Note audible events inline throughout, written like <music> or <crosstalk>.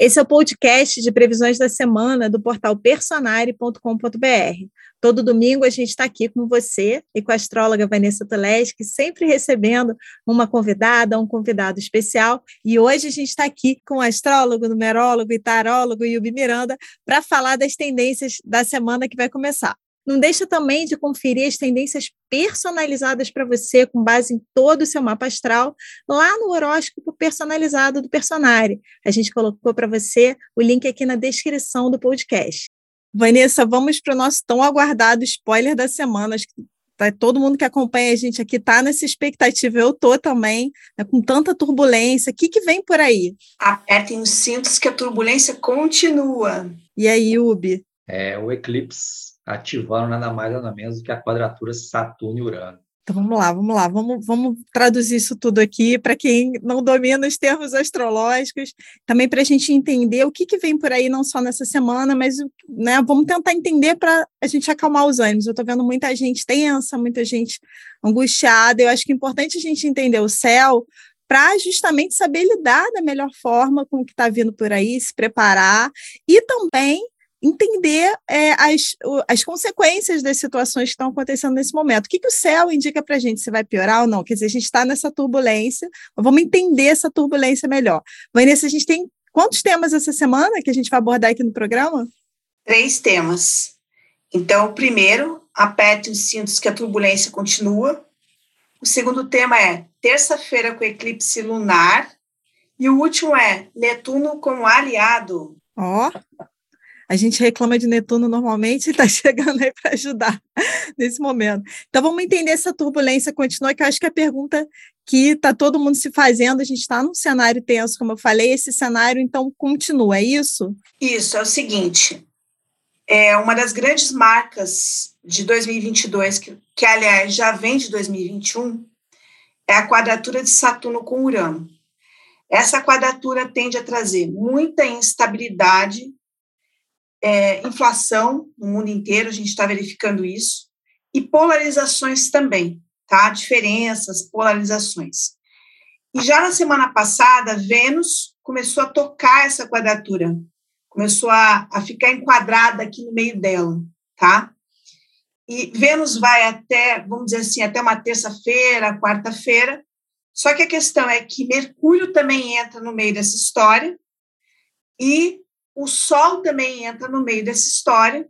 Esse é o podcast de previsões da semana do portal personare.com.br. Todo domingo a gente está aqui com você e com a astróloga Vanessa Toleski, sempre recebendo uma convidada, um convidado especial. E hoje a gente está aqui com o astrólogo, numerólogo e tarólogo Yubi Miranda para falar das tendências da semana que vai começar. Não deixa também de conferir as tendências personalizadas para você, com base em todo o seu mapa astral, lá no horóscopo personalizado do Personare. A gente colocou para você o link aqui na descrição do podcast. Vanessa, vamos para o nosso tão aguardado spoiler da semana. Acho que tá, todo mundo que acompanha a gente aqui está nessa expectativa. Eu estou também, né, com tanta turbulência. O que, que vem por aí? Apertem os cintos que a turbulência continua. E aí, Ubi? É o eclipse ativando nada mais nada menos do que a quadratura Saturno e Urano. Então vamos lá, vamos lá, vamos, vamos traduzir isso tudo aqui para quem não domina os termos astrológicos, também para a gente entender o que, que vem por aí, não só nessa semana, mas né, vamos tentar entender para a gente acalmar os ânimos. Eu estou vendo muita gente tensa, muita gente angustiada. Eu acho que é importante a gente entender o céu para justamente saber lidar da melhor forma com o que está vindo por aí, se preparar e também entender é, as, as consequências das situações que estão acontecendo nesse momento. O que, que o céu indica para a gente, se vai piorar ou não? Quer dizer, a gente está nessa turbulência, vamos entender essa turbulência melhor. Vanessa, a gente tem quantos temas essa semana que a gente vai abordar aqui no programa? Três temas. Então, o primeiro, aperte os cintos que a turbulência continua. O segundo tema é terça-feira com eclipse lunar. E o último é Netuno como aliado. Ó, oh, a gente reclama de Netuno normalmente e está <laughs> chegando aí para ajudar nesse momento. Então vamos entender essa turbulência contínua, que eu acho que é a pergunta que está todo mundo se fazendo, a gente está num cenário tenso, como eu falei, esse cenário então continua, é isso? Isso, é o seguinte, é uma das grandes marcas de 2022, que, que aliás já vem de 2021, é a quadratura de Saturno com Urano. Essa quadratura tende a trazer muita instabilidade é, inflação no mundo inteiro, a gente está verificando isso, e polarizações também, tá? Diferenças, polarizações. E já na semana passada, Vênus começou a tocar essa quadratura, começou a, a ficar enquadrada aqui no meio dela, tá? E Vênus vai até, vamos dizer assim, até uma terça-feira, quarta-feira, só que a questão é que Mercúrio também entra no meio dessa história e o Sol também entra no meio dessa história.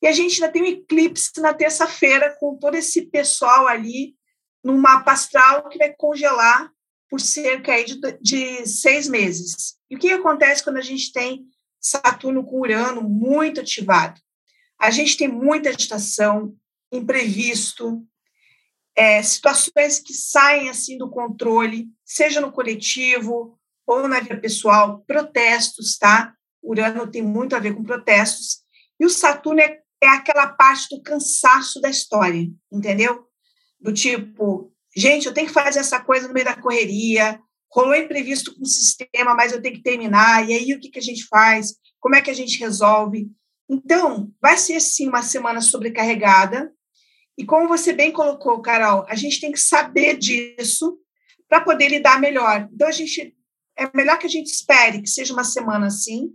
E a gente ainda tem um eclipse na terça-feira com todo esse pessoal ali no mapa astral que vai congelar por cerca aí de, de seis meses. E o que acontece quando a gente tem Saturno com Urano muito ativado? A gente tem muita agitação, imprevisto, é, situações que saem assim do controle, seja no coletivo ou na vida pessoal, protestos, tá? Urano tem muito a ver com protestos, e o Saturno é, é aquela parte do cansaço da história, entendeu? Do tipo, gente, eu tenho que fazer essa coisa no meio da correria, rolou imprevisto com o sistema, mas eu tenho que terminar, e aí o que, que a gente faz? Como é que a gente resolve? Então, vai ser sim uma semana sobrecarregada, e como você bem colocou, Carol, a gente tem que saber disso para poder lidar melhor. Então, a gente é melhor que a gente espere que seja uma semana assim,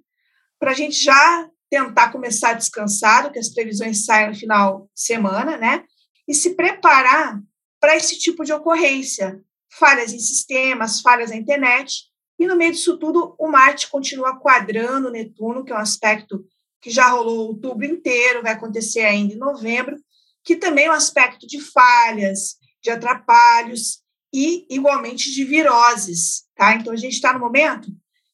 para a gente já tentar começar a descansar, que as previsões saiam no final de semana, né? E se preparar para esse tipo de ocorrência, falhas em sistemas, falhas na internet. E no meio disso tudo, o Marte continua quadrando Netuno, que é um aspecto que já rolou outubro inteiro, vai acontecer ainda em novembro, que também é um aspecto de falhas, de atrapalhos e, igualmente, de viroses. Tá? Então, a gente está no momento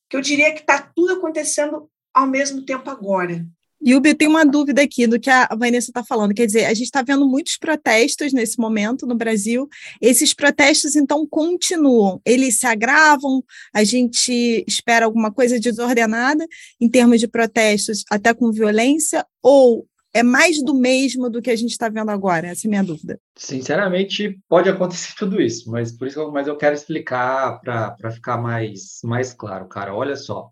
que eu diria que está tudo acontecendo ao mesmo tempo agora. Yubi, eu tenho uma dúvida aqui do que a Vanessa está falando. Quer dizer, a gente está vendo muitos protestos nesse momento no Brasil. Esses protestos, então, continuam. Eles se agravam, a gente espera alguma coisa desordenada em termos de protestos, até com violência, ou é mais do mesmo do que a gente está vendo agora? Essa é a minha dúvida. Sinceramente, pode acontecer <laughs> tudo isso, mas por isso mas eu quero explicar para ficar mais, mais claro, cara. Olha só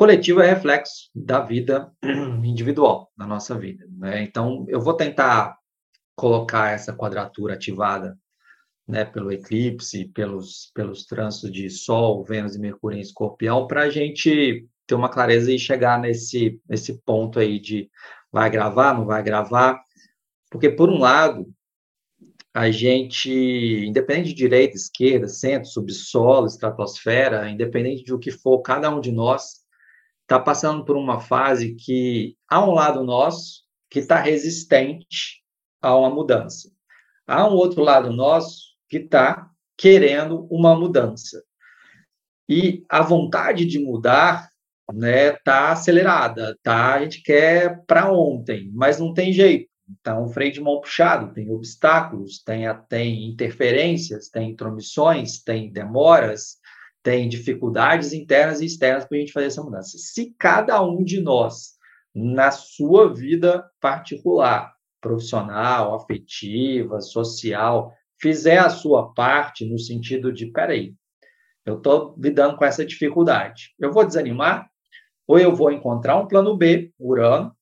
coletivo é reflexo da vida <clears throat> individual, da nossa vida. Né? Então, eu vou tentar colocar essa quadratura ativada né, pelo eclipse, pelos, pelos trânsitos de Sol, Vênus e Mercúrio em Escorpião, para a gente ter uma clareza e chegar nesse, nesse ponto aí de vai gravar, não vai gravar. Porque, por um lado, a gente, independente de direita, esquerda, centro, subsolo, estratosfera, independente de o que for, cada um de nós está passando por uma fase que há um lado nosso que está resistente a uma mudança. Há um outro lado nosso que está querendo uma mudança. E a vontade de mudar né, tá acelerada, tá? A gente quer para ontem, mas não tem jeito. Então, freio de mão puxado, tem obstáculos, tem, tem interferências, tem intromissões, tem demoras, tem dificuldades internas e externas para a gente fazer essa mudança. Se cada um de nós, na sua vida particular, profissional, afetiva, social, fizer a sua parte no sentido de, peraí, eu estou lidando com essa dificuldade. Eu vou desanimar? Ou eu vou encontrar um plano B, Urano,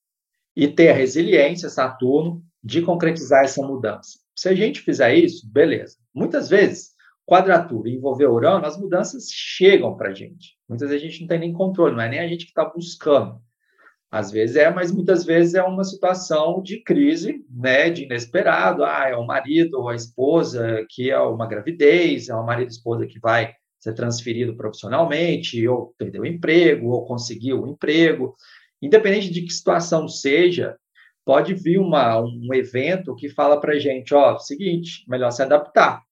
e ter a resiliência, Saturno, de concretizar essa mudança. Se a gente fizer isso, beleza. Muitas vezes, quadratura envolver Urano, as mudanças chegam para a gente. Muitas vezes a gente não tem nem controle, não é nem a gente que está buscando. Às vezes é, mas muitas vezes é uma situação de crise, né, de inesperado. Ah, é o marido ou a esposa que é uma gravidez, é o marido e esposa que vai ser transferido profissionalmente, ou perdeu o emprego, ou conseguiu o emprego. Independente de que situação seja, pode vir uma, um evento que fala para a gente, ó, seguinte, melhor se adaptar.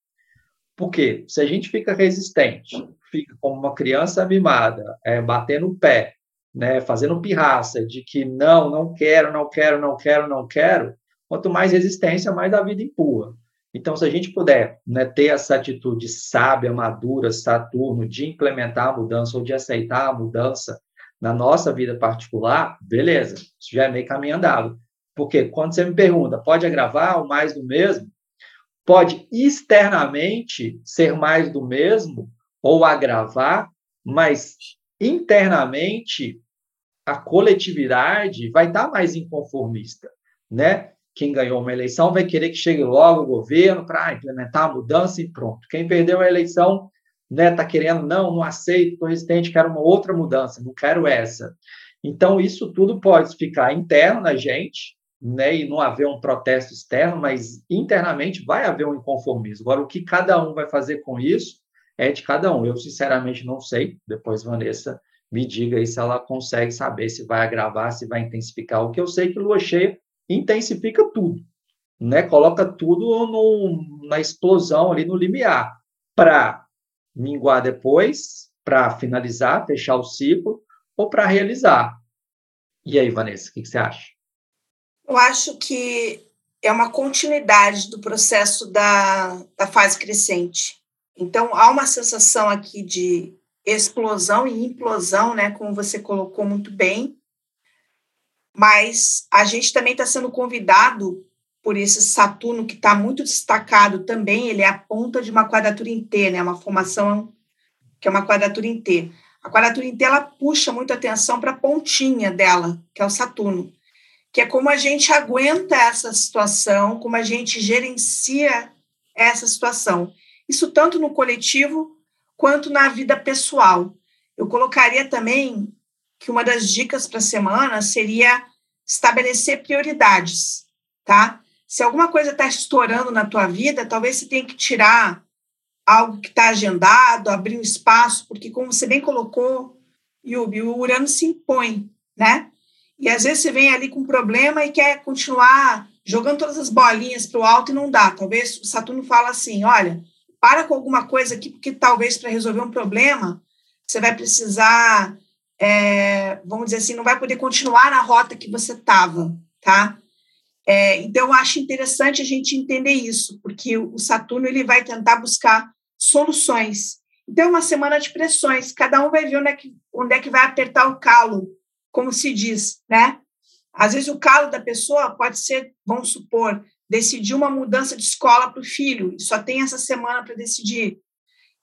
Por quê? Se a gente fica resistente, fica como uma criança mimada, é, batendo o pé, né, fazendo pirraça de que não, não quero, não quero, não quero, não quero, quanto mais resistência, mais a vida empurra. Então, se a gente puder né, ter essa atitude sábia, madura, Saturno, de implementar a mudança ou de aceitar a mudança na nossa vida particular, beleza, isso já é meio caminho andado. Porque quando você me pergunta, pode agravar ou mais do mesmo? Pode externamente ser mais do mesmo ou agravar, mas internamente a coletividade vai estar mais inconformista, né? Quem ganhou uma eleição vai querer que chegue logo o governo para implementar a mudança e pronto. Quem perdeu a eleição né, tá querendo, não, não aceito, estou resistente, quero uma outra mudança, não quero essa. Então, isso tudo pode ficar interno na gente, né, e não haver um protesto externo, mas internamente vai haver um inconformismo. Agora, o que cada um vai fazer com isso é de cada um. Eu, sinceramente, não sei. Depois, Vanessa me diga aí se ela consegue saber se vai agravar, se vai intensificar. O que eu sei é que lua cheia intensifica tudo, né? Coloca tudo no, na explosão ali no limiar para minguar depois, para finalizar, fechar o ciclo ou para realizar. E aí, Vanessa, o que, que você acha? Eu acho que é uma continuidade do processo da, da fase crescente. Então, há uma sensação aqui de explosão e implosão, né, como você colocou muito bem, mas a gente também está sendo convidado por esse Saturno que está muito destacado também, ele é a ponta de uma quadratura em T, né, uma formação que é uma quadratura em T. A quadratura em T, ela puxa muito atenção para a pontinha dela, que é o Saturno, que é como a gente aguenta essa situação, como a gente gerencia essa situação. Isso tanto no coletivo quanto na vida pessoal. Eu colocaria também que uma das dicas para a semana seria estabelecer prioridades, tá? Se alguma coisa está estourando na tua vida, talvez você tenha que tirar algo que está agendado, abrir um espaço, porque como você bem colocou, Yubi, o Urano se impõe, né? E às vezes você vem ali com um problema e quer continuar jogando todas as bolinhas para o alto e não dá. Talvez o Saturno fala assim, olha, para com alguma coisa aqui, porque talvez para resolver um problema você vai precisar, é, vamos dizer assim, não vai poder continuar na rota que você estava, tá? É, então, eu acho interessante a gente entender isso, porque o Saturno ele vai tentar buscar soluções. Então, é uma semana de pressões, cada um vai ver onde é que, onde é que vai apertar o calo, como se diz, né? Às vezes, o calo da pessoa pode ser, vamos supor, decidir uma mudança de escola para o filho, e só tem essa semana para decidir.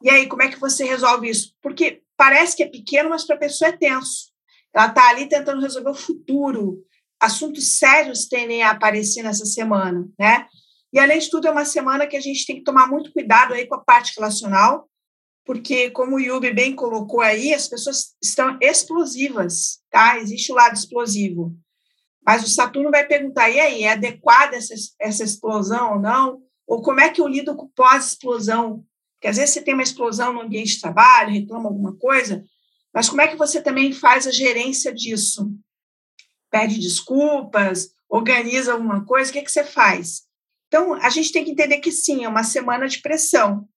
E aí, como é que você resolve isso? Porque parece que é pequeno, mas para a pessoa é tenso. Ela está ali tentando resolver o futuro. Assuntos sérios tendem a aparecer nessa semana, né? E, além de tudo, é uma semana que a gente tem que tomar muito cuidado aí com a parte relacional, porque, como o Yubi bem colocou aí, as pessoas estão explosivas, tá? Existe o lado explosivo. Mas o Saturno vai perguntar, e aí, é adequada essa, essa explosão ou não? Ou como é que eu lido com pós-explosão? Porque às vezes você tem uma explosão no ambiente de trabalho, reclama alguma coisa, mas como é que você também faz a gerência disso? Pede desculpas, organiza alguma coisa, o que, é que você faz? Então, a gente tem que entender que sim, é uma semana de pressão.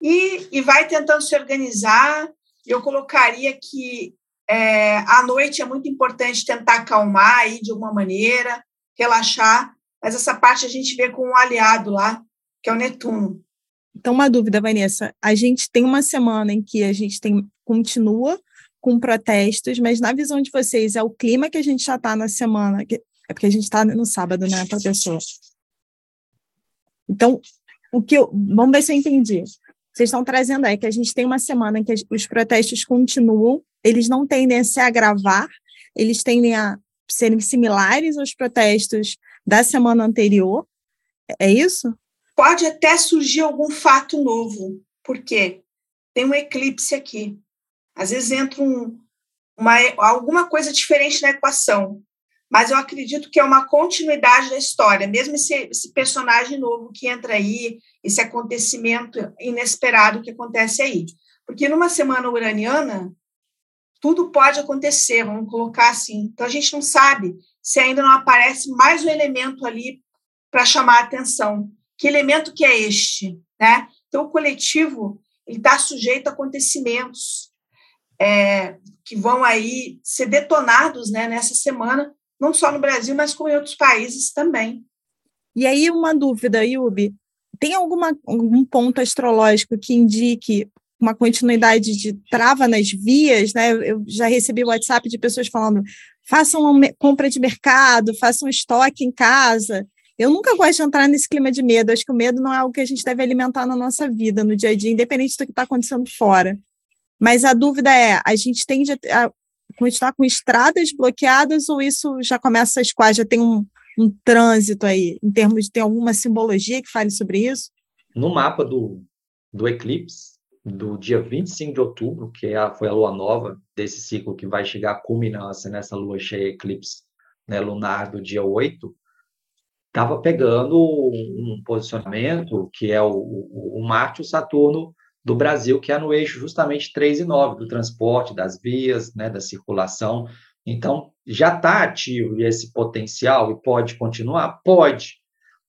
E, e vai tentando se organizar. Eu colocaria que é, à noite é muito importante tentar acalmar aí de alguma maneira, relaxar, mas essa parte a gente vê com um aliado lá, que é o Netuno. Então, uma dúvida, Vanessa. A gente tem uma semana em que a gente tem, continua com protestos, mas na visão de vocês, é o clima que a gente já está na semana, que, é porque a gente está no sábado, né, professor? Então, o que eu, vamos ver se eu entendi. Vocês estão trazendo aí que a gente tem uma semana em que os protestos continuam, eles não tendem a se agravar, eles tendem a serem similares aos protestos da semana anterior. É isso? Pode até surgir algum fato novo, porque tem um eclipse aqui. Às vezes entra um, uma, alguma coisa diferente na equação mas eu acredito que é uma continuidade da história, mesmo esse, esse, personagem novo que entra aí, esse acontecimento inesperado que acontece aí. Porque numa semana uraniana, tudo pode acontecer, vamos colocar assim. Então a gente não sabe se ainda não aparece mais um elemento ali para chamar a atenção. Que elemento que é este? Né? Então o coletivo está sujeito a acontecimentos é, que vão aí ser detonados né, nessa semana não só no Brasil, mas como em outros países também. E aí, uma dúvida, Yubi, tem alguma, algum ponto astrológico que indique uma continuidade de trava nas vias, né? Eu já recebi WhatsApp de pessoas falando: façam uma compra de mercado, façam estoque em casa. Eu nunca gosto de entrar nesse clima de medo. Acho que o medo não é algo que a gente deve alimentar na nossa vida, no dia a dia, independente do que está acontecendo fora. Mas a dúvida é: a gente tende a continuar com estradas bloqueadas ou isso já começa a escoar, já tem um, um trânsito aí, em termos de ter alguma simbologia que fale sobre isso? No mapa do, do eclipse, do dia 25 de outubro, que é a, foi a lua nova desse ciclo que vai chegar à culminância nessa lua cheia eclipse né, lunar do dia 8, estava pegando um posicionamento que é o, o, o Marte e o Saturno do Brasil, que é no eixo justamente 3 e 9, do transporte, das vias, né, da circulação. Então, já está ativo esse potencial e pode continuar? Pode,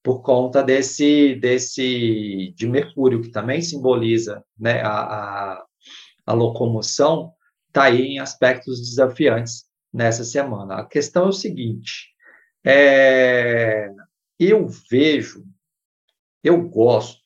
por conta desse, desse de Mercúrio, que também simboliza né, a, a, a locomoção, está aí em aspectos desafiantes nessa semana. A questão é o seguinte, é, eu vejo, eu gosto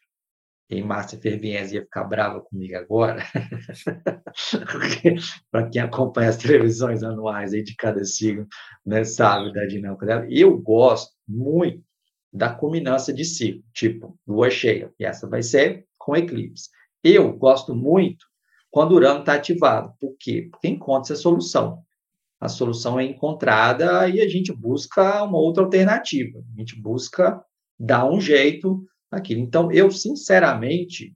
em Márcia Fervienz ia ficar brava comigo agora, <laughs> para quem acompanha as televisões anuais aí de cada signo, né, sabe da dinâmica dela. Eu gosto muito da culminância de ciclo, tipo lua cheia, e essa vai ser com eclipse. Eu gosto muito quando o Urano está ativado. Por quê? Porque encontra essa solução. A solução é encontrada e a gente busca uma outra alternativa. A gente busca dar um jeito aquilo. Então, eu sinceramente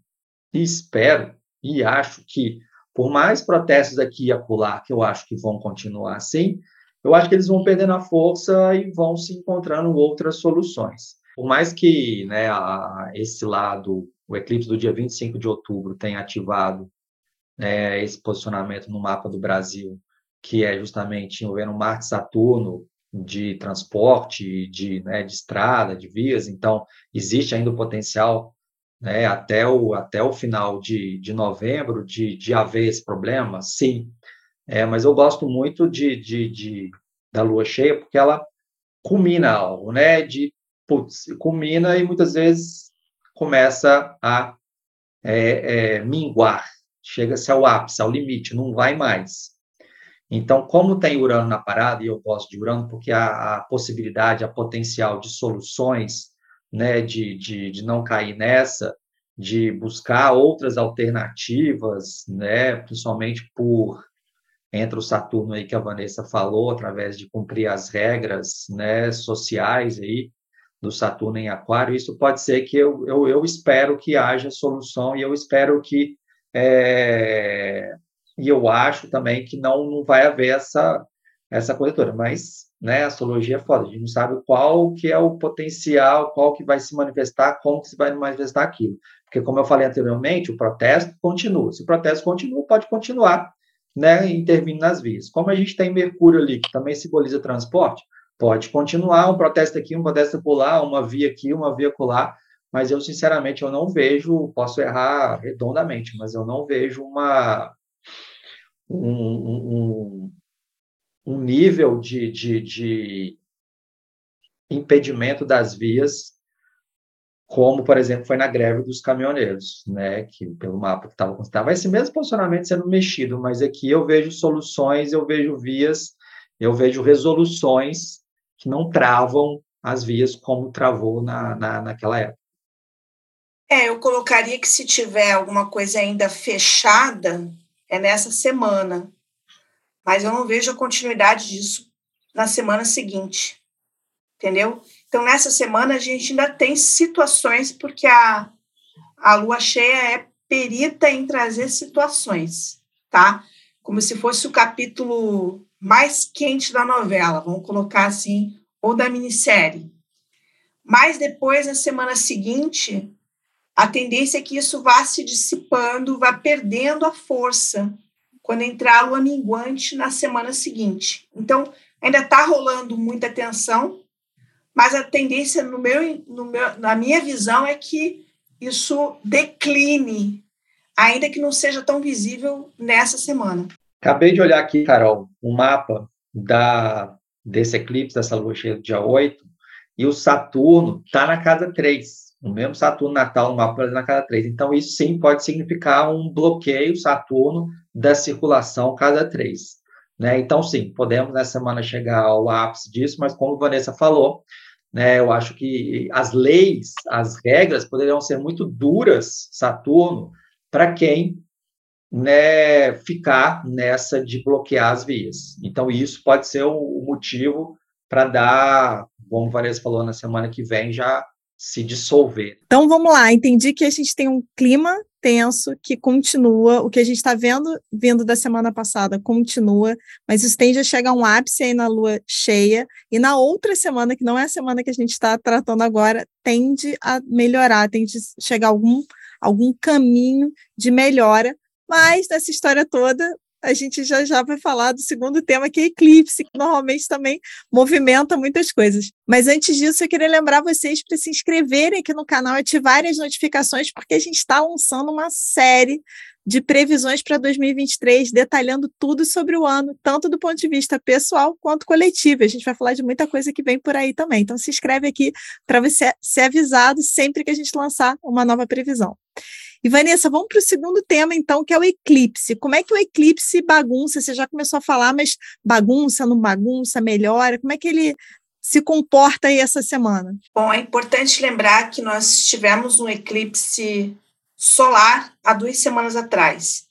espero e acho que, por mais protestos aqui e acolá, que eu acho que vão continuar assim, eu acho que eles vão perdendo a força e vão se encontrando outras soluções. Por mais que né, a, esse lado, o eclipse do dia 25 de outubro, tenha ativado né, esse posicionamento no mapa do Brasil, que é justamente envolvendo Marte e Saturno, de transporte, de, né, de estrada, de vias, então existe ainda o potencial né, até, o, até o final de, de novembro de, de haver esse problema, sim. É, mas eu gosto muito de, de, de, da lua cheia porque ela culmina algo, né? De putz, culmina e muitas vezes começa a é, é, minguar, chega-se ao ápice, ao limite, não vai mais. Então, como tem Urano na parada, e eu gosto de Urano porque a, a possibilidade, a potencial de soluções, né, de, de, de não cair nessa, de buscar outras alternativas, né, principalmente por entre o Saturno aí que a Vanessa falou, através de cumprir as regras, né, sociais aí, do Saturno em Aquário, isso pode ser que eu, eu, eu espero que haja solução e eu espero que é, e eu acho também que não, não vai haver essa essa coisa mas né, a astrologia é foda, a gente não sabe qual que é o potencial, qual que vai se manifestar, como que se vai manifestar aquilo. Porque, como eu falei anteriormente, o protesto continua. Se o protesto continua, pode continuar né, intervindo nas vias. Como a gente tem Mercúrio ali, que também simboliza transporte, pode continuar um protesto aqui, um protesto lá, uma via aqui, uma via lá, mas eu, sinceramente, eu não vejo, posso errar redondamente, mas eu não vejo uma, um, um, nível de, de, de impedimento das vias como, por exemplo, foi na greve dos caminhoneiros, né, que pelo mapa que estava constava esse mesmo posicionamento sendo mexido, mas aqui eu vejo soluções, eu vejo vias, eu vejo resoluções que não travam as vias como travou na, na, naquela época. É, eu colocaria que se tiver alguma coisa ainda fechada, é nessa semana, mas eu não vejo a continuidade disso na semana seguinte, entendeu? Então, nessa semana, a gente ainda tem situações, porque a, a lua cheia é perita em trazer situações, tá? Como se fosse o capítulo mais quente da novela, vamos colocar assim, ou da minissérie. Mas depois, na semana seguinte, a tendência é que isso vá se dissipando, vá perdendo a força quando entrar a lua minguante na semana seguinte. Então, ainda está rolando muita tensão, mas a tendência, no meu, no meu, na minha visão, é que isso decline, ainda que não seja tão visível nessa semana. Acabei de olhar aqui, Carol, o um mapa da, desse eclipse, dessa lua cheia do dia 8, e o Saturno está na casa 3. O mesmo Saturno natal no mapa na casa 3. Então, isso sim pode significar um bloqueio Saturno da circulação casa 3. Né? Então, sim, podemos nessa semana chegar ao ápice disso, mas como Vanessa falou, né? Eu acho que as leis, as regras poderiam ser muito duras, Saturno, para quem né, ficar nessa de bloquear as vias. Então, isso pode ser o, motivo para dar, como Vanessa falou, na semana que vem já se dissolver. Então, vamos lá. Entendi que a gente tem um clima tenso que continua, o que a gente está vendo vindo da semana passada continua, mas isso tende a chegar a um ápice aí na lua cheia, e na outra semana, que não é a semana que a gente está tratando agora, tende a melhorar, tende a chegar algum, algum caminho de melhora, mas nessa história toda, a gente já já vai falar do segundo tema, que é eclipse, que normalmente também movimenta muitas coisas. Mas antes disso, eu queria lembrar vocês para se inscreverem aqui no canal, ativarem as notificações, porque a gente está lançando uma série de previsões para 2023, detalhando tudo sobre o ano, tanto do ponto de vista pessoal quanto coletivo. A gente vai falar de muita coisa que vem por aí também. Então, se inscreve aqui para você ser avisado sempre que a gente lançar uma nova previsão. E Vanessa, vamos para o segundo tema, então, que é o eclipse. Como é que o eclipse bagunça? Você já começou a falar, mas bagunça, não bagunça, melhora? Como é que ele se comporta aí essa semana? Bom, é importante lembrar que nós tivemos um eclipse solar há duas semanas atrás.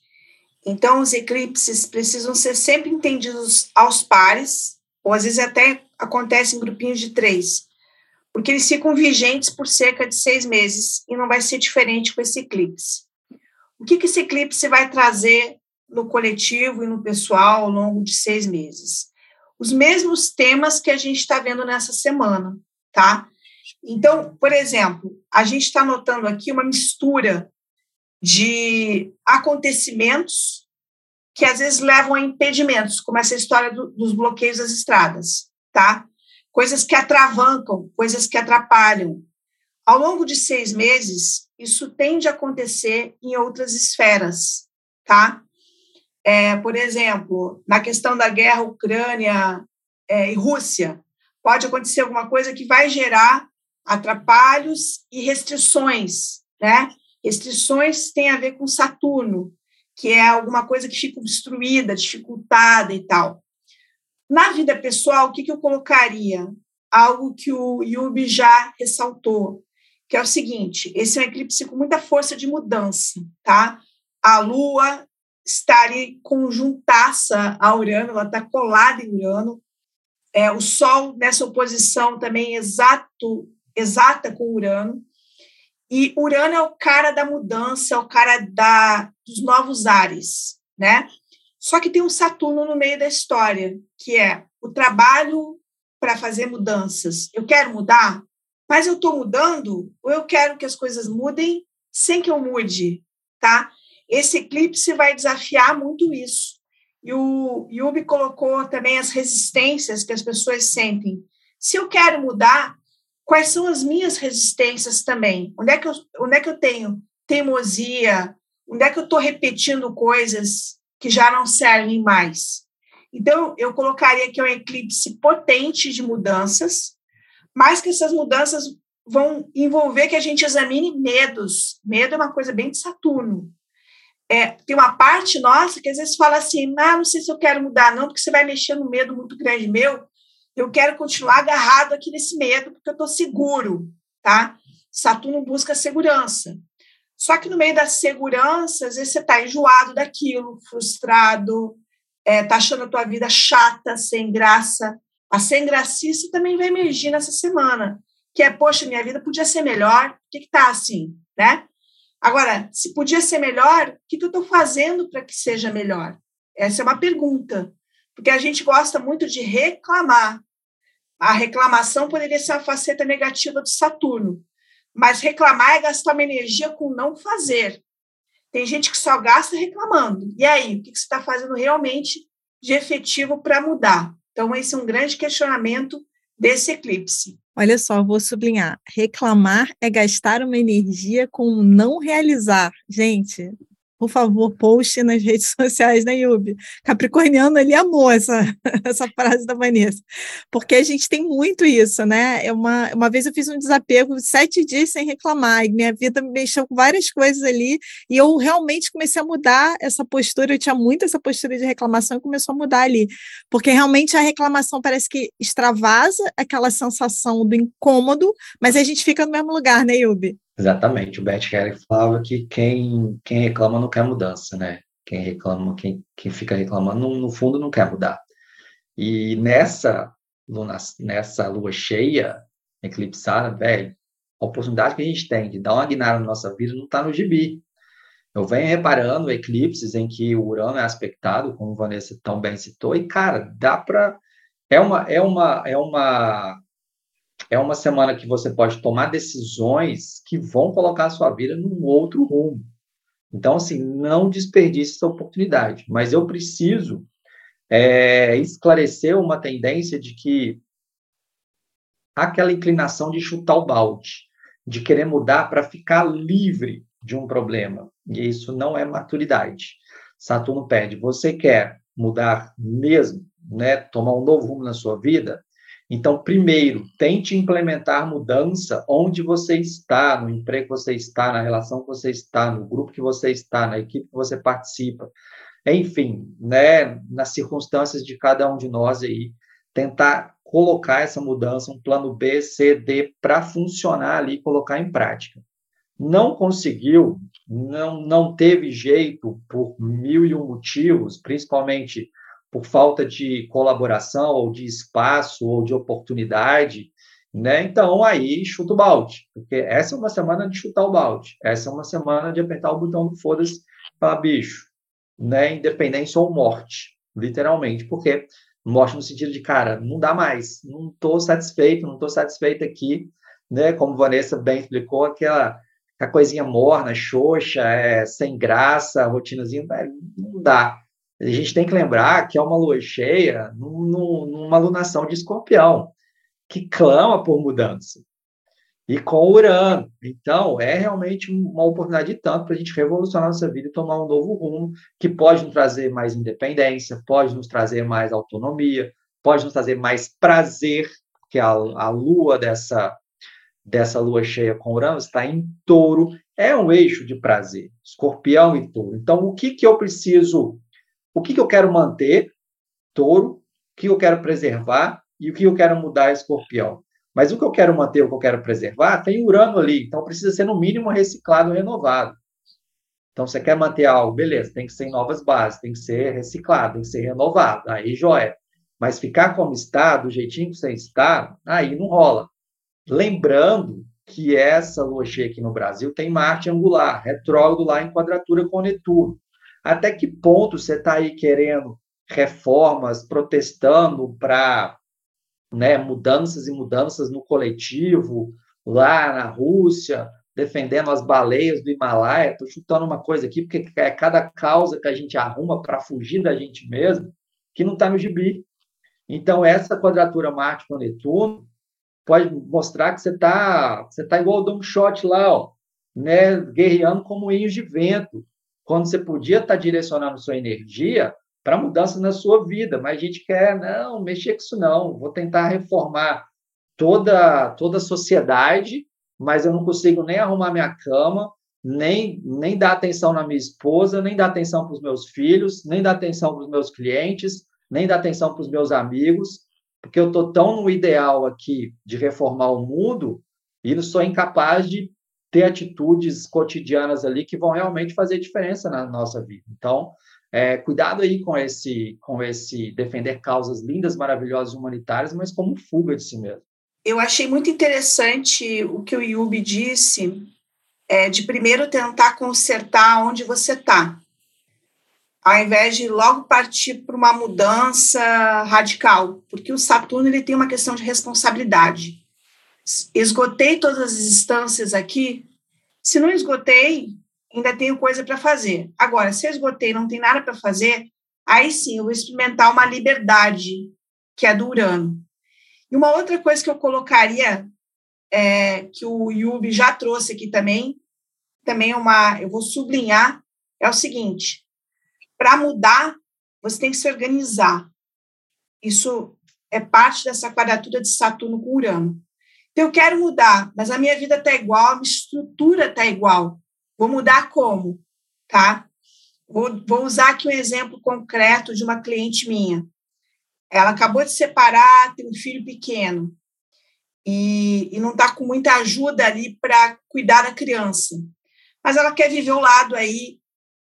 Então, os eclipses precisam ser sempre entendidos aos pares, ou às vezes até acontece em grupinhos de três porque eles ficam vigentes por cerca de seis meses e não vai ser diferente com esse eclipse. O que, que esse eclipse vai trazer no coletivo e no pessoal ao longo de seis meses? Os mesmos temas que a gente está vendo nessa semana, tá? Então, por exemplo, a gente está notando aqui uma mistura de acontecimentos que às vezes levam a impedimentos, como essa história do, dos bloqueios das estradas, tá? Coisas que atravancam, coisas que atrapalham. Ao longo de seis meses, isso tende a acontecer em outras esferas, tá? É, por exemplo, na questão da guerra Ucrânia é, e Rússia, pode acontecer alguma coisa que vai gerar atrapalhos e restrições, né? Restrições têm a ver com Saturno, que é alguma coisa que fica obstruída, dificultada e tal. Na vida pessoal, o que, que eu colocaria? Algo que o Yubi já ressaltou, que é o seguinte: esse é um eclipse com muita força de mudança, tá? A Lua está ali conjuntaça a Urano, ela está colada em Urano. É, o Sol nessa oposição também exato exata com Urano. E Urano é o cara da mudança, é o cara da, dos novos ares, né? Só que tem um Saturno no meio da história, que é o trabalho para fazer mudanças. Eu quero mudar, mas eu estou mudando ou eu quero que as coisas mudem sem que eu mude, tá? Esse eclipse vai desafiar muito isso. E o Yubi colocou também as resistências que as pessoas sentem. Se eu quero mudar, quais são as minhas resistências também? Onde é que eu, onde é que eu tenho teimosia? Onde é que eu estou repetindo coisas que já não servem mais? Então, eu colocaria que é um eclipse potente de mudanças, mas que essas mudanças vão envolver que a gente examine medos. Medo é uma coisa bem de Saturno. É, tem uma parte nossa que às vezes fala assim, ah, não sei se eu quero mudar não, porque você vai mexer no medo muito grande meu, eu quero continuar agarrado aqui nesse medo, porque eu estou seguro, tá? Saturno busca segurança. Só que no meio da segurança, às vezes você está enjoado daquilo, frustrado, é, tá achando a tua vida chata, sem graça. A sem gracice também vai emergir nessa semana, que é, poxa, minha vida podia ser melhor, por que, que tá assim, né? Agora, se podia ser melhor, o que, que eu estou fazendo para que seja melhor? Essa é uma pergunta, porque a gente gosta muito de reclamar. A reclamação poderia ser uma faceta negativa do Saturno, mas reclamar é gastar uma energia com não fazer. Tem gente que só gasta reclamando. E aí, o que você está fazendo realmente de efetivo para mudar? Então, esse é um grande questionamento desse eclipse. Olha só, vou sublinhar. Reclamar é gastar uma energia com não realizar. Gente, por favor, poste nas redes <laughs> sociais, né, Yubi? Capricorniano, ele amou essa, <laughs> essa frase da Vanessa, porque a gente tem muito isso, né? É uma, uma vez eu fiz um desapego sete dias sem reclamar, e minha vida me mexeu com várias coisas ali, e eu realmente comecei a mudar essa postura, eu tinha muito essa postura de reclamação e começou a mudar ali, porque realmente a reclamação parece que extravasa aquela sensação do incômodo, mas a gente fica no mesmo lugar, né, Yubi? Exatamente, o Bert Hellick falava que quem, quem reclama não quer mudança, né? Quem reclama, quem, quem fica reclamando, no, no fundo, não quer mudar. E nessa nessa lua cheia, eclipsada, velho, a oportunidade que a gente tem de dar uma guinada na nossa vida não está no gibi. Eu venho reparando eclipses em que o Urano é aspectado, como Vanessa tão bem citou, e, cara, dá para... É uma, é, uma, é uma é uma semana que você pode tomar decisões que vão colocar a sua vida num outro rumo. Então, assim, não desperdice essa oportunidade. Mas eu preciso é, esclarecer uma tendência de que aquela inclinação de chutar o balde, de querer mudar para ficar livre de um problema. E isso não é maturidade. Saturno pede, você quer mudar mesmo, né, tomar um novo rumo na sua vida? Então, primeiro, tente implementar mudança onde você está, no emprego que você está, na relação que você está, no grupo que você está, na equipe que você participa. Enfim, né, nas circunstâncias de cada um de nós aí, tentar colocar essa mudança, um plano B, C, D, para funcionar ali, colocar em prática. Não conseguiu, não, não teve jeito por mil e um motivos, principalmente por falta de colaboração, ou de espaço, ou de oportunidade, né? Então, aí, chuta o balde, porque essa é uma semana de chutar o balde, essa é uma semana de apertar o botão do foda-se falar, bicho, né? Independência ou morte, literalmente, porque morte no sentido de, cara, não dá mais, não estou satisfeito, não estou satisfeito aqui, né? Como Vanessa bem explicou, aquela a coisinha morna, xoxa, é, sem graça, rotinazinha, não dá. A gente tem que lembrar que é uma lua cheia numa lunação de escorpião, que clama por mudança. E com Urano. Então, é realmente uma oportunidade de tanto para a gente revolucionar nossa vida e tomar um novo rumo, que pode nos trazer mais independência, pode nos trazer mais autonomia, pode nos trazer mais prazer, porque a, a lua dessa, dessa lua cheia com Urano está em touro, é um eixo de prazer, escorpião e touro. Então, o que, que eu preciso o que, que eu quero manter, touro, o que eu quero preservar e o que eu quero mudar, escorpião. Mas o que eu quero manter, o que eu quero preservar, tem Urano ali, então precisa ser no mínimo reciclado, renovado. Então você quer manter algo, beleza, tem que ser em novas bases, tem que ser reciclado, tem que ser renovado, aí joia. Mas ficar como está, do jeitinho que você está, aí não rola. Lembrando que essa lua cheia aqui no Brasil tem Marte angular, retrógrado lá em quadratura com Netuno. Até que ponto você está aí querendo reformas, protestando para né, mudanças e mudanças no coletivo, lá na Rússia, defendendo as baleias do Himalaia. Estou chutando uma coisa aqui, porque é cada causa que a gente arruma para fugir da gente mesmo que não está no gibi. Então, essa quadratura Marte com Netuno pode mostrar que você está você tá igual o Don Shot lá, ó, né, guerreando como moinhos de vento, quando você podia estar tá direcionando sua energia para mudanças na sua vida, mas a gente quer, não, mexer com isso não, vou tentar reformar toda, toda a sociedade, mas eu não consigo nem arrumar minha cama, nem, nem dar atenção na minha esposa, nem dar atenção para os meus filhos, nem dar atenção para os meus clientes, nem dar atenção para os meus amigos, porque eu estou tão no ideal aqui de reformar o mundo e não sou incapaz de ter atitudes cotidianas ali que vão realmente fazer diferença na nossa vida. Então, é, cuidado aí com esse, com esse defender causas lindas, maravilhosas, humanitárias, mas como fuga de si mesmo. Eu achei muito interessante o que o Yubi disse, é, de primeiro tentar consertar onde você está ao invés de logo partir para uma mudança radical, porque o Saturno ele tem uma questão de responsabilidade. Esgotei todas as instâncias aqui, se não esgotei, ainda tenho coisa para fazer. Agora, se eu esgotei não tem nada para fazer, aí sim eu vou experimentar uma liberdade, que é do Urano. E uma outra coisa que eu colocaria, é, que o Yubi já trouxe aqui também, também é uma, eu vou sublinhar, é o seguinte: para mudar, você tem que se organizar. Isso é parte dessa quadratura de Saturno com Urano. Eu quero mudar, mas a minha vida está igual, a minha estrutura está igual. Vou mudar como? Tá? Vou, vou usar aqui um exemplo concreto de uma cliente minha. Ela acabou de separar, tem um filho pequeno e, e não está com muita ajuda ali para cuidar da criança. Mas ela quer viver o lado aí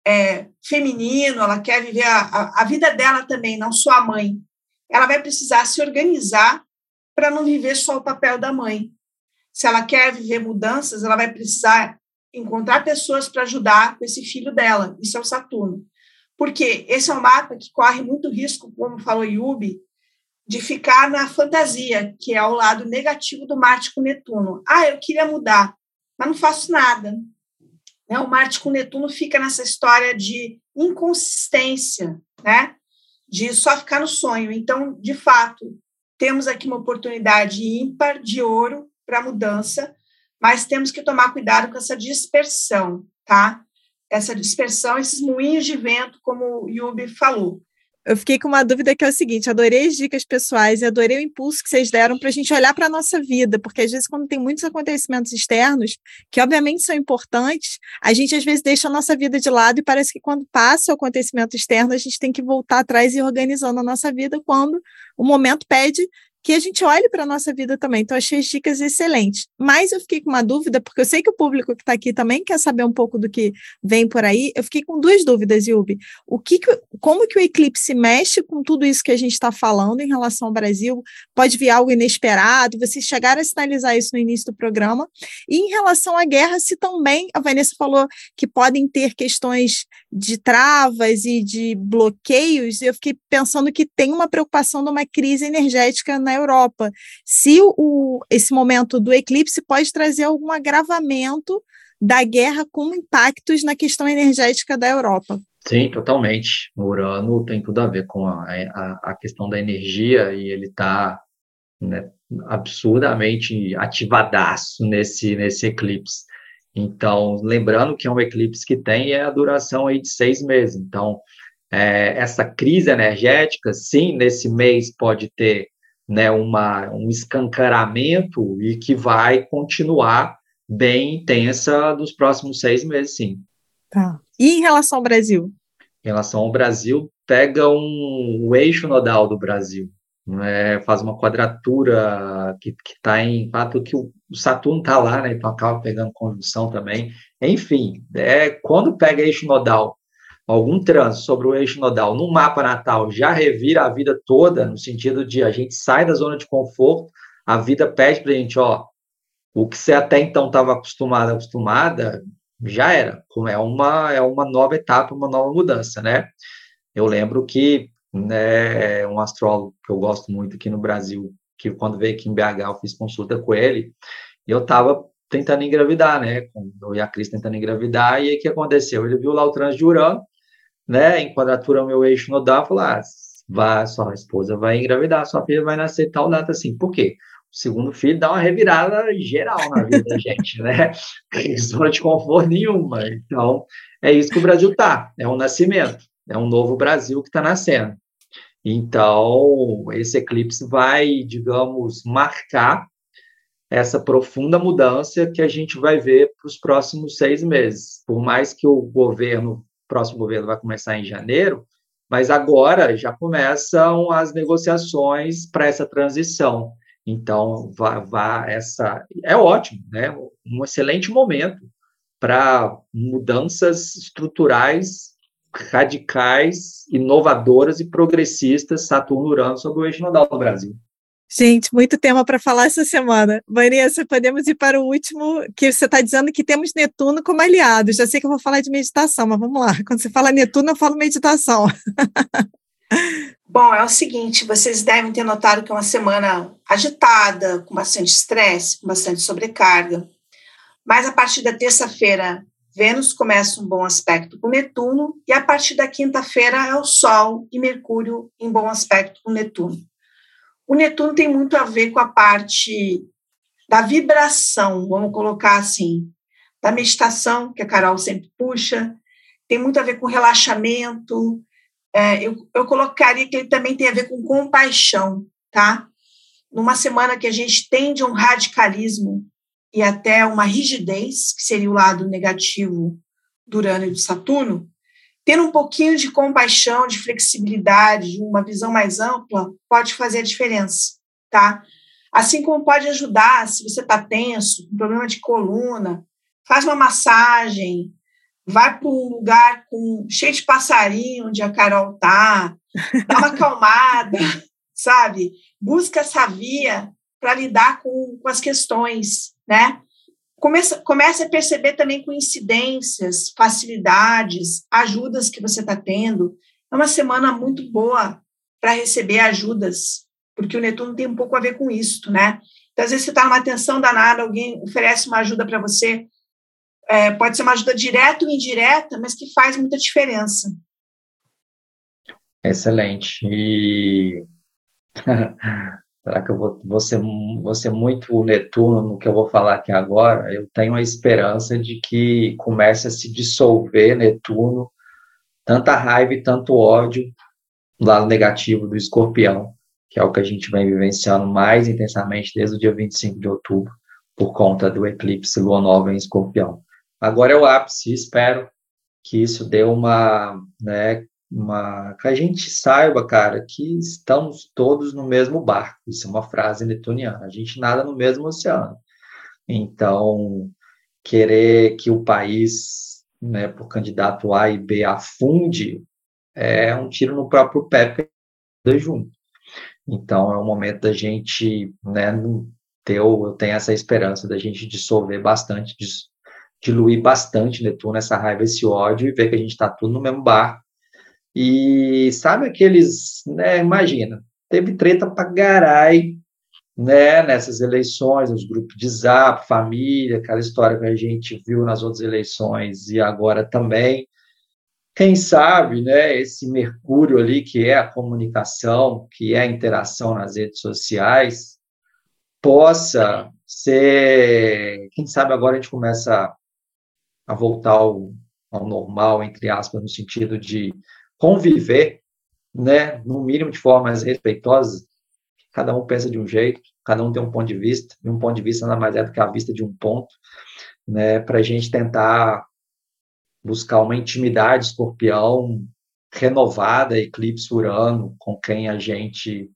é, feminino, ela quer viver a, a, a vida dela também, não só a mãe. Ela vai precisar se organizar para não viver só o papel da mãe. Se ela quer viver mudanças, ela vai precisar encontrar pessoas para ajudar com esse filho dela. Isso é o Saturno. Porque esse é um mapa que corre muito risco, como falou Yubi, de ficar na fantasia, que é o lado negativo do Marte com Netuno. Ah, eu queria mudar, mas não faço nada. Né? O Marte com Netuno fica nessa história de inconsistência, né? de só ficar no sonho. Então, de fato, temos aqui uma oportunidade ímpar de ouro para mudança, mas temos que tomar cuidado com essa dispersão, tá? Essa dispersão, esses moinhos de vento, como o Yubi falou. Eu fiquei com uma dúvida que é o seguinte: adorei as dicas pessoais e adorei o impulso que vocês deram para a gente olhar para a nossa vida, porque às vezes, quando tem muitos acontecimentos externos, que obviamente são importantes, a gente às vezes deixa a nossa vida de lado e parece que quando passa o acontecimento externo, a gente tem que voltar atrás e ir organizando a nossa vida quando o momento pede que a gente olhe para a nossa vida também. Então, achei as dicas excelentes. Mas eu fiquei com uma dúvida, porque eu sei que o público que está aqui também quer saber um pouco do que vem por aí. Eu fiquei com duas dúvidas, Yubi. O que, que como que o eclipse mexe com tudo isso que a gente está falando em relação ao Brasil? Pode vir algo inesperado? Vocês chegaram a sinalizar isso no início do programa. E em relação à guerra, se também, a Vanessa falou que podem ter questões de travas e de bloqueios, eu fiquei pensando que tem uma preocupação de uma crise energética na Europa. Se o, esse momento do eclipse pode trazer algum agravamento da guerra com impactos na questão energética da Europa. Sim, totalmente. O Urano tem tudo a ver com a, a, a questão da energia e ele está né, absurdamente ativadaço nesse, nesse eclipse. Então, lembrando que é um eclipse que tem é a duração aí de seis meses. Então, é, essa crise energética, sim, nesse mês pode ter né, uma, um escancaramento e que vai continuar bem intensa dos próximos seis meses, sim. Tá. E em relação ao Brasil? Em relação ao Brasil, pega um, o eixo nodal do Brasil, né, faz uma quadratura que está em fato que o Saturno está lá, né, então acaba pegando conjunção também. Enfim, é, quando pega eixo nodal algum trânsito sobre o eixo nodal no mapa natal já revira a vida toda, no sentido de a gente sai da zona de conforto, a vida pede para a gente, ó, o que você até então estava acostumado, acostumada, já era. É uma, é uma nova etapa, uma nova mudança, né? Eu lembro que né, um astrólogo que eu gosto muito aqui no Brasil, que quando veio aqui em BH eu fiz consulta com ele, e eu estava tentando engravidar, né? Eu e a Cris tentando engravidar, e aí o que aconteceu? Ele viu lá o trânsito de Urano, né? Em quadratura ao meu eixo nodal, falou: ah, vai, sua esposa vai engravidar, sua filha vai nascer tal data assim. Por quê? O segundo filho dá uma revirada geral na vida da <laughs> gente, né? Zona de conforto nenhuma. Então, é isso que o Brasil tá. É um nascimento. É um novo Brasil que está nascendo. Então, esse eclipse vai, digamos, marcar essa profunda mudança que a gente vai ver para os próximos seis meses. Por mais que o governo, próximo governo vai começar em janeiro, mas agora já começam as negociações para essa transição. Então, vá, vá essa é ótimo, né? Um excelente momento para mudanças estruturais radicais, inovadoras e progressistas Saturno-Urano sobre o eixo nodal do Brasil. Gente, muito tema para falar essa semana. Vanessa, podemos ir para o último, que você está dizendo que temos Netuno como aliado. Já sei que eu vou falar de meditação, mas vamos lá. Quando você fala Netuno, eu falo meditação. <laughs> Bom, é o seguinte: vocês devem ter notado que é uma semana agitada, com bastante estresse, com bastante sobrecarga. Mas a partir da terça-feira, Vênus começa um bom aspecto com Netuno, e a partir da quinta-feira é o Sol e Mercúrio em bom aspecto com Netuno. O Netuno tem muito a ver com a parte da vibração, vamos colocar assim, da meditação, que a Carol sempre puxa, tem muito a ver com relaxamento. É, eu, eu colocaria que ele também tem a ver com compaixão, tá? Numa semana que a gente tende um radicalismo e até uma rigidez, que seria o lado negativo do Urano e do Saturno, ter um pouquinho de compaixão, de flexibilidade, uma visão mais ampla, pode fazer a diferença, tá? Assim como pode ajudar, se você está tenso, com problema de coluna, faz uma massagem, vai para um lugar com, cheio de passarinho, onde a Carol tá, dá uma <laughs> acalmada, sabe? Busca essa via para lidar com, com as questões, né? Começa, comece a perceber também coincidências, facilidades, ajudas que você está tendo. É uma semana muito boa para receber ajudas, porque o Netuno tem um pouco a ver com isso, né? Então, às vezes você está numa tensão danada, alguém oferece uma ajuda para você, é, pode ser uma ajuda direta ou indireta, mas que faz muita diferença. Excelente. E <laughs> Será que eu vou, vou, ser, vou ser muito Netuno no que eu vou falar aqui agora? Eu tenho a esperança de que comece a se dissolver Netuno, tanta raiva e tanto ódio do lado negativo do escorpião, que é o que a gente vem vivenciando mais intensamente desde o dia 25 de outubro, por conta do eclipse lua nova em escorpião. Agora é o ápice, espero que isso dê uma, né, uma, que a gente saiba, cara, que estamos todos no mesmo barco. Isso é uma frase netuniana. A gente nada no mesmo oceano. Então, querer que o país, né, por candidato A e B, afunde é um tiro no próprio pé junto. Então, é o momento da gente, né, ter, eu tenho essa esperança da gente dissolver bastante, diluir bastante Netuno, essa raiva, esse ódio, e ver que a gente está tudo no mesmo barco e sabe aqueles, né, imagina, teve treta para garai, né, nessas eleições, os grupos de zap, família, aquela história que a gente viu nas outras eleições e agora também. Quem sabe, né, esse mercúrio ali que é a comunicação, que é a interação nas redes sociais, possa ser, quem sabe agora a gente começa a voltar ao, ao normal, entre aspas, no sentido de conviver, né, no mínimo de forma mais respeitosa, cada um pensa de um jeito, cada um tem um ponto de vista, e um ponto de vista nada mais é do que a vista de um ponto, né, para a gente tentar buscar uma intimidade escorpião renovada, eclipse urano, com quem a gente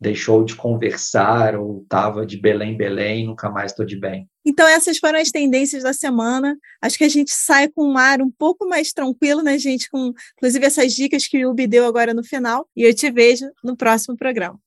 deixou de conversar ou estava de Belém, Belém, nunca mais estou de bem. Então, essas foram as tendências da semana. Acho que a gente sai com um ar um pouco mais tranquilo, né, gente? Com, inclusive, essas dicas que o Ubi deu agora no final. E eu te vejo no próximo programa.